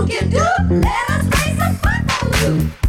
you can do. Let us make some fun for you.